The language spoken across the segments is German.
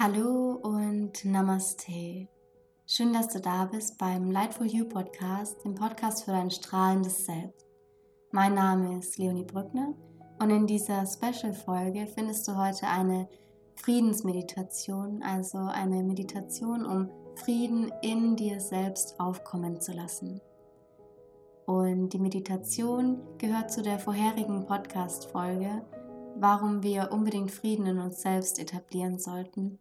Hallo und Namaste. Schön, dass du da bist beim Lightful You Podcast, dem Podcast für dein strahlendes Selbst. Mein Name ist Leonie Brückner und in dieser Special-Folge findest du heute eine Friedensmeditation, also eine Meditation, um Frieden in dir selbst aufkommen zu lassen. Und die Meditation gehört zu der vorherigen Podcast-Folge, warum wir unbedingt Frieden in uns selbst etablieren sollten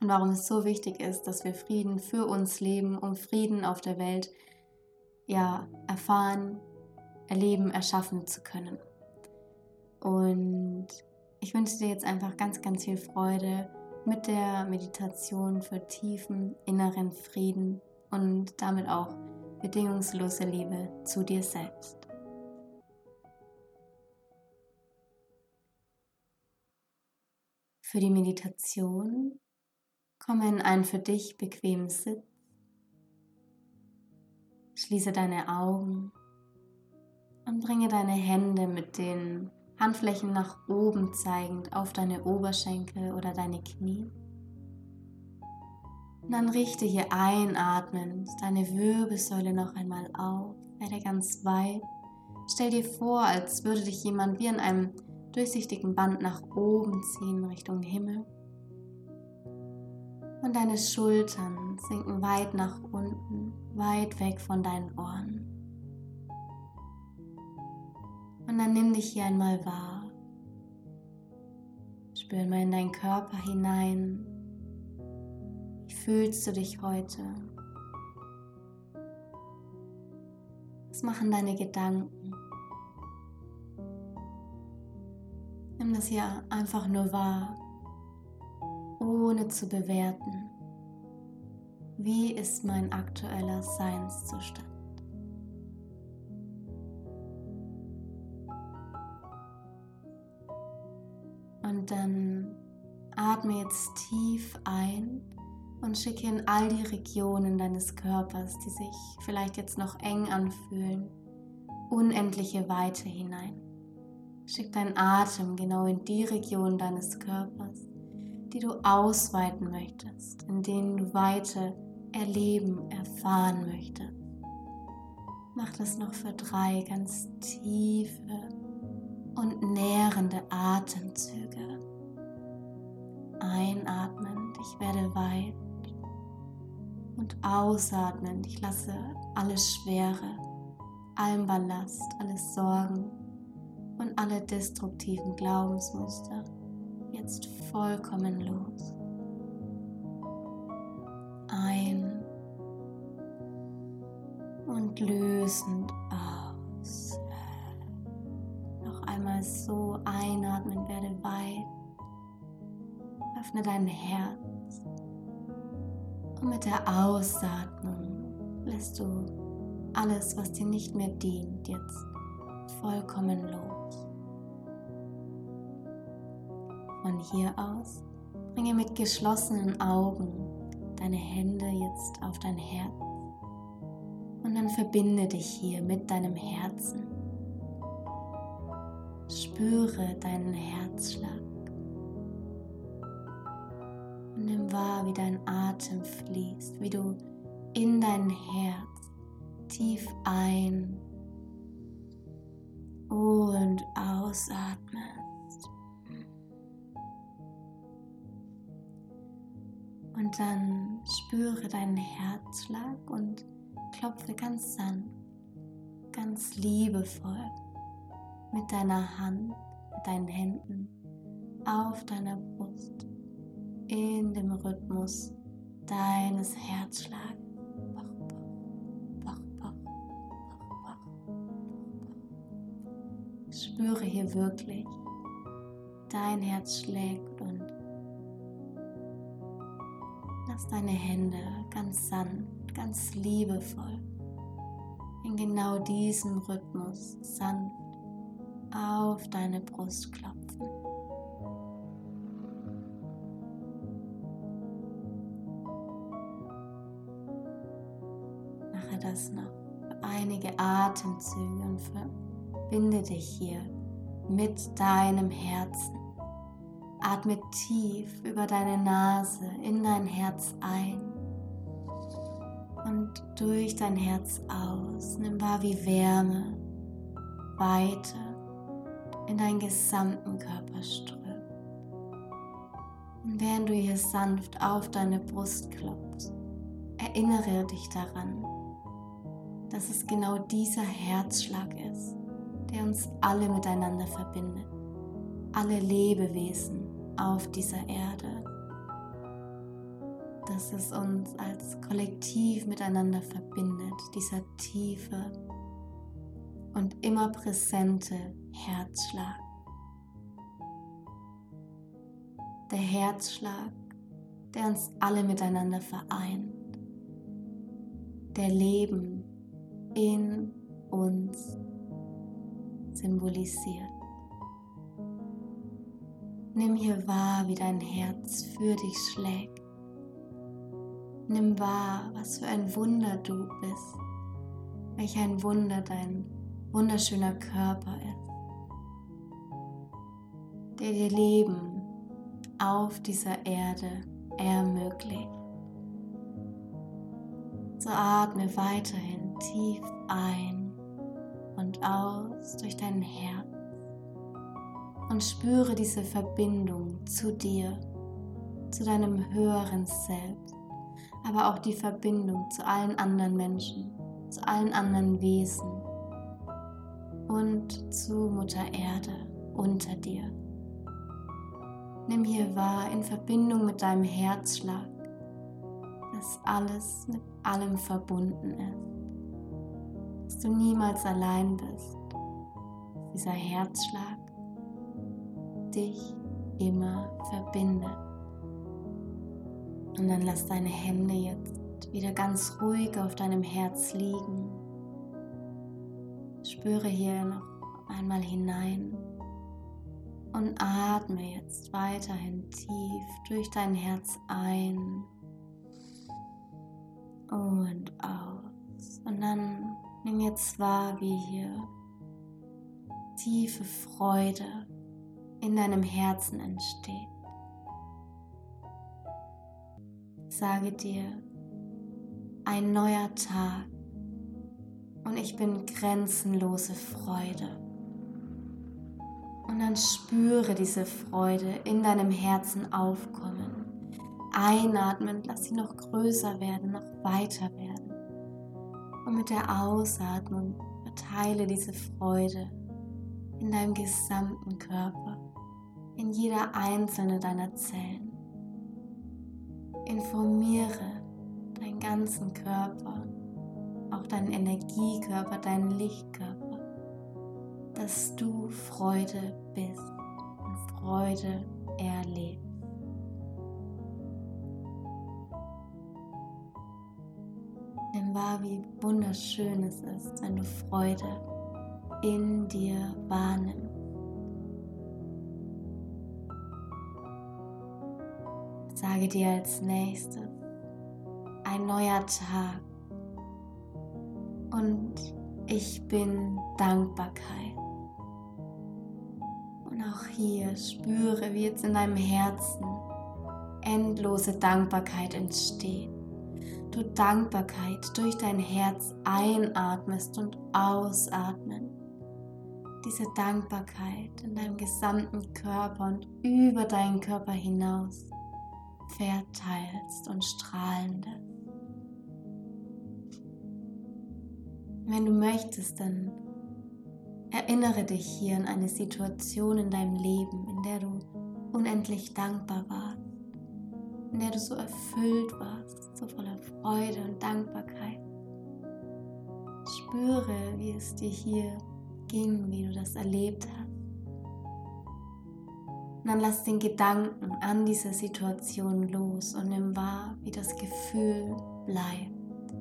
und warum es so wichtig ist, dass wir Frieden für uns leben, um Frieden auf der Welt ja erfahren, erleben, erschaffen zu können. Und ich wünsche dir jetzt einfach ganz, ganz viel Freude mit der Meditation für tiefen inneren Frieden und damit auch bedingungslose Liebe zu dir selbst. Für die Meditation komme in einen für dich bequemen Sitz. Schließe deine Augen und bringe deine Hände mit den Handflächen nach oben zeigend auf deine Oberschenkel oder deine Knie. Und dann richte hier einatmend deine Wirbelsäule noch einmal auf, werde ganz weit. Stell dir vor, als würde dich jemand wie an einem durchsichtigen Band nach oben ziehen Richtung Himmel. Und deine Schultern sinken weit nach unten, weit weg von deinen Ohren. Und dann nimm dich hier einmal wahr. Spür mal in deinen Körper hinein. Wie fühlst du dich heute? Was machen deine Gedanken? Nimm das hier einfach nur wahr, ohne zu bewerten. Wie ist mein aktueller Seinszustand? Und dann atme jetzt tief ein und schicke in all die Regionen deines Körpers, die sich vielleicht jetzt noch eng anfühlen, unendliche Weite hinein. Schick deinen Atem genau in die Region deines Körpers, die du ausweiten möchtest, in denen du Weite erleben, erfahren möchtest. Mach das noch für drei ganz tiefe und nährende Atemzüge. Einatmend, ich werde weit und ausatmend, ich lasse alles Schwere, allen Ballast, alles Sorgen und alle destruktiven Glaubensmuster jetzt vollkommen los. Ein und lösend aus. Noch einmal so einatmen, werde weit. Öffne dein Herz. Und mit der Ausatmung lässt du alles, was dir nicht mehr dient, jetzt vollkommen los. Von hier aus bringe mit geschlossenen Augen deine Hände jetzt auf dein Herz und dann verbinde dich hier mit deinem Herzen. Spüre deinen Herzschlag und nimm wahr, wie dein Atem fließt, wie du in dein Herz tief ein und ausatmest. Dann spüre deinen Herzschlag und klopfe ganz sanft, ganz liebevoll mit deiner Hand, mit deinen Händen auf deiner Brust in dem Rhythmus deines Herzschlags. Spüre hier wirklich, dein Herz schlägt und Lass deine Hände ganz sanft, ganz liebevoll in genau diesem Rhythmus sanft auf deine Brust klopfen. Mache das noch für einige Atemzüge und verbinde dich hier mit deinem Herzen. Atme tief über deine Nase in dein Herz ein und durch dein Herz aus. Nimm wahr, wie Wärme, Weite in deinen gesamten Körper strömt. Und während du hier sanft auf deine Brust klopfst, erinnere dich daran, dass es genau dieser Herzschlag ist, der uns alle miteinander verbindet, alle Lebewesen auf dieser Erde, dass es uns als Kollektiv miteinander verbindet, dieser tiefe und immer präsente Herzschlag. Der Herzschlag, der uns alle miteinander vereint, der Leben in uns symbolisiert. Nimm hier wahr, wie dein Herz für dich schlägt. Nimm wahr, was für ein Wunder du bist, welch ein Wunder dein wunderschöner Körper ist, der dir Leben auf dieser Erde ermöglicht. So atme weiterhin tief ein und aus durch dein Herz und spüre diese Verbindung zu dir, zu deinem höheren Selbst, aber auch die Verbindung zu allen anderen Menschen, zu allen anderen Wesen und zu Mutter Erde unter dir. Nimm hier wahr in Verbindung mit deinem Herzschlag, dass alles mit allem verbunden ist, dass du niemals allein bist, dieser Herzschlag dich immer verbindet. Und dann lass deine Hände jetzt wieder ganz ruhig auf deinem Herz liegen. Spüre hier noch einmal hinein und atme jetzt weiterhin tief durch dein Herz ein und aus. Und dann nimm jetzt wahr, wie hier tiefe Freude in deinem Herzen entsteht. Sage dir, ein neuer Tag und ich bin grenzenlose Freude. Und dann spüre diese Freude in deinem Herzen aufkommen. Einatmen, lass sie noch größer werden, noch weiter werden. Und mit der Ausatmung verteile diese Freude in deinem gesamten Körper, in jeder einzelne deiner Zellen. Informiere deinen ganzen Körper, auch deinen Energiekörper, deinen Lichtkörper dass du Freude bist und Freude erlebst. Nimm wahr, wie wunderschön es ist, wenn du Freude in dir wahrnimmst. Sage dir als nächstes ein neuer Tag und ich bin Dankbarkeit. Und auch hier spüre, wie jetzt in deinem Herzen endlose Dankbarkeit entsteht. Du Dankbarkeit durch dein Herz einatmest und ausatmen. Diese Dankbarkeit in deinem gesamten Körper und über deinen Körper hinaus verteilst und strahlend. Wenn du möchtest, dann Erinnere dich hier an eine Situation in deinem Leben, in der du unendlich dankbar warst, in der du so erfüllt warst, so voller Freude und Dankbarkeit. Spüre, wie es dir hier ging, wie du das erlebt hast. Und dann lass den Gedanken an diese Situation los und nimm wahr, wie das Gefühl bleibt.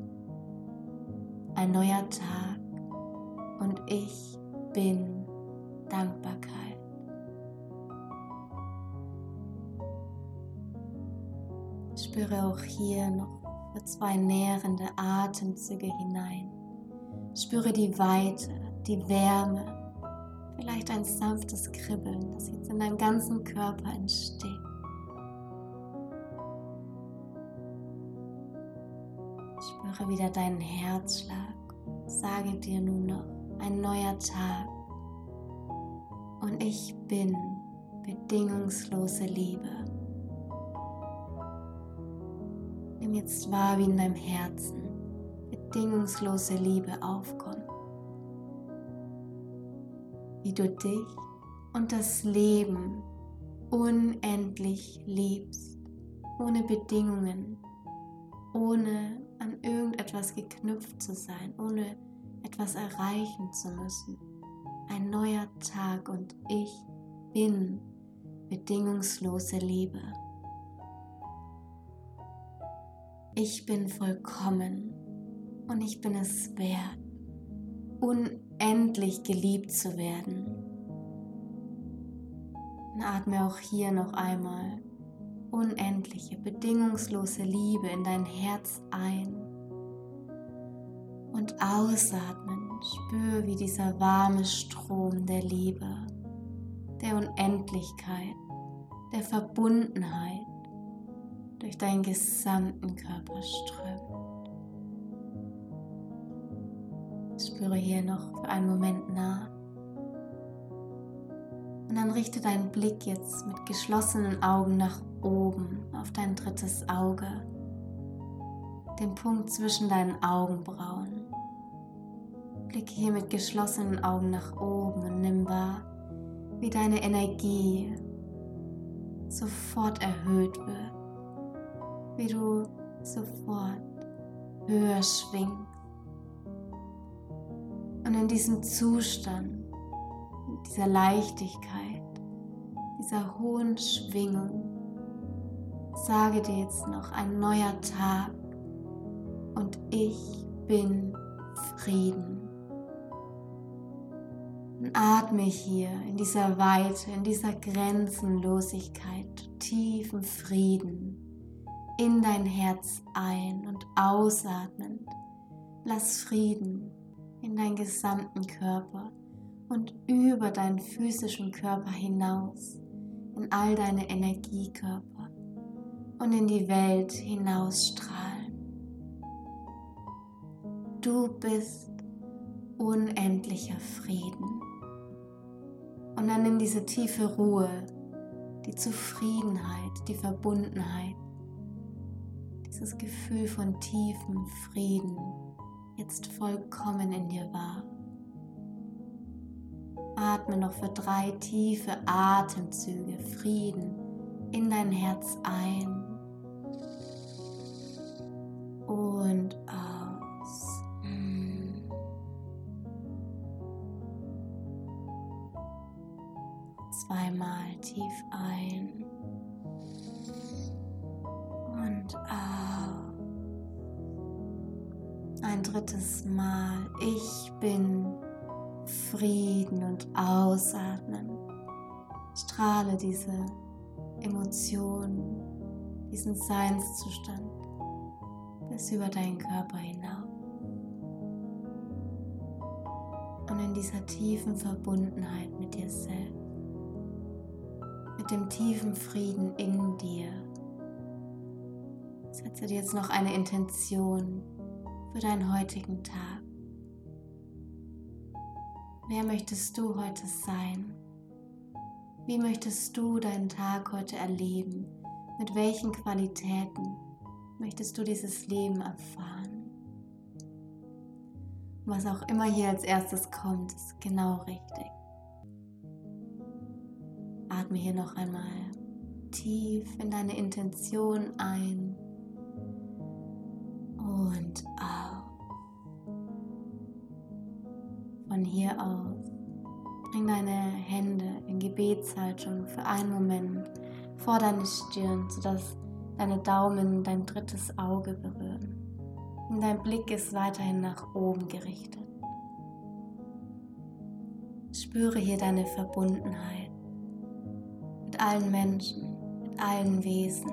Ein neuer Tag und ich bin Dankbarkeit. Spüre auch hier noch für zwei nährende Atemzüge hinein. Spüre die Weite, die Wärme, Vielleicht ein sanftes Kribbeln, das jetzt in deinem ganzen Körper entsteht. Spüre wieder deinen Herzschlag. Sage dir nun noch ein neuer Tag. Und ich bin bedingungslose Liebe. Nimm jetzt wahr, wie in deinem Herzen bedingungslose Liebe aufkommt. Wie du dich und das Leben unendlich liebst, ohne Bedingungen, ohne an irgendetwas geknüpft zu sein, ohne etwas erreichen zu müssen. Ein neuer Tag und ich bin bedingungslose Liebe. Ich bin vollkommen und ich bin es wert, unendlich geliebt zu werden. Und atme auch hier noch einmal unendliche, bedingungslose Liebe in dein Herz ein. Und ausatmen, spür, wie dieser warme Strom der Liebe, der Unendlichkeit, der Verbundenheit durch deinen gesamten Körper strömt. Spüre hier noch für einen Moment nach. Und dann richte deinen Blick jetzt mit geschlossenen Augen nach oben auf dein drittes Auge, den Punkt zwischen deinen Augenbrauen. Blicke hier mit geschlossenen Augen nach oben und nimm wahr, wie deine Energie sofort erhöht wird wie du sofort höher schwingst. Und in diesem Zustand, dieser Leichtigkeit, dieser hohen Schwingung, sage dir jetzt noch ein neuer Tag und ich bin Frieden. Und atme hier in dieser Weite, in dieser Grenzenlosigkeit, tiefen Frieden in dein Herz ein und ausatmend. Lass Frieden in deinen gesamten Körper und über deinen physischen Körper hinaus, in all deine Energiekörper und in die Welt hinausstrahlen. Du bist unendlicher Frieden. Und dann nimm diese tiefe Ruhe, die Zufriedenheit, die Verbundenheit dieses Gefühl von tiefem Frieden jetzt vollkommen in dir wahr. Atme noch für drei tiefe Atemzüge Frieden in dein Herz ein Ein drittes Mal. Ich bin Frieden und ausatmen. Strahle diese Emotion, diesen Seinszustand bis über deinen Körper hinaus. Und in dieser tiefen Verbundenheit mit dir selbst, mit dem tiefen Frieden in dir, Setze dir jetzt noch eine Intention für deinen heutigen Tag. Wer möchtest du heute sein? Wie möchtest du deinen Tag heute erleben? Mit welchen Qualitäten möchtest du dieses Leben erfahren? Was auch immer hier als erstes kommt, ist genau richtig. Atme hier noch einmal tief in deine Intention ein und Von hier aus bring deine Hände in Gebetshaltung für einen Moment vor deine Stirn, sodass deine Daumen dein drittes Auge berühren. Und dein Blick ist weiterhin nach oben gerichtet. Spüre hier deine Verbundenheit mit allen Menschen, mit allen Wesen.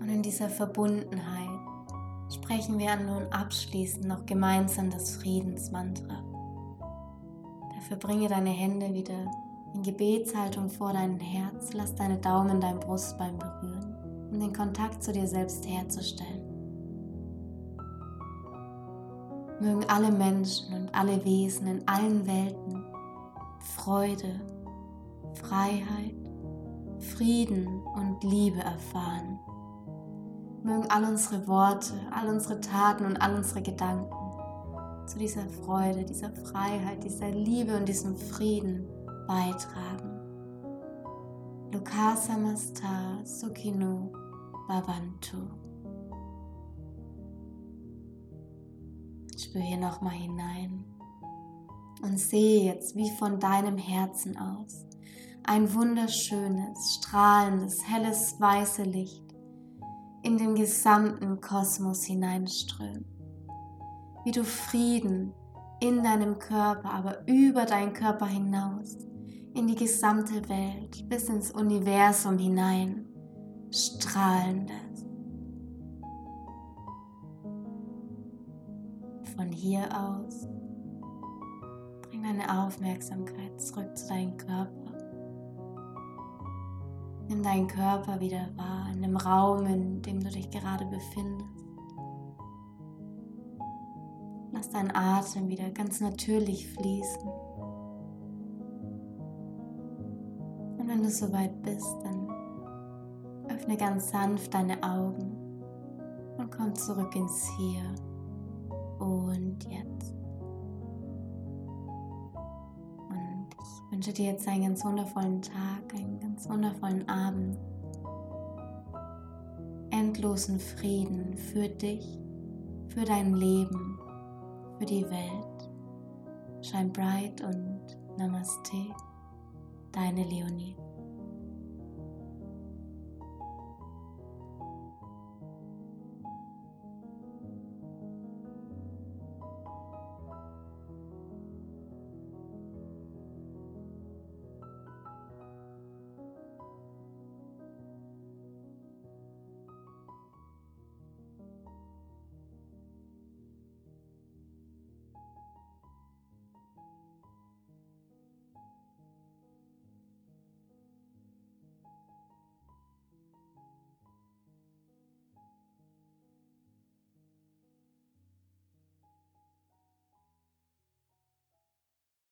Und in dieser Verbundenheit sprechen wir nun abschließend noch gemeinsam das Friedensmantra. Dafür bringe deine Hände wieder in Gebetshaltung vor dein Herz, lass deine Daumen dein Brustbein berühren, um den Kontakt zu dir selbst herzustellen. Mögen alle Menschen und alle Wesen in allen Welten Freude, Freiheit, Frieden und Liebe erfahren. Mögen all unsere Worte, all unsere Taten und all unsere Gedanken zu dieser Freude, dieser Freiheit, dieser Liebe und diesem Frieden beitragen. Lokasa Masta Sukino Bhavantu. Spür hier nochmal hinein und sehe jetzt wie von deinem Herzen aus ein wunderschönes, strahlendes, helles, weißes Licht in den gesamten Kosmos hineinströmt. Wie du Frieden in deinem Körper, aber über deinen Körper hinaus, in die gesamte Welt, bis ins Universum hinein strahlen lässt. Von hier aus bring deine Aufmerksamkeit zurück zu deinem Körper. Nimm deinen Körper wieder wahr, in dem Raum, in dem du dich gerade befindest. Lass deinen Atem wieder ganz natürlich fließen. Und wenn du soweit bist, dann öffne ganz sanft deine Augen und komm zurück ins Hier und Jetzt. Wünsche dir jetzt einen ganz wundervollen Tag, einen ganz wundervollen Abend. Endlosen Frieden für dich, für dein Leben, für die Welt. Shine bright und Namaste, deine Leonie.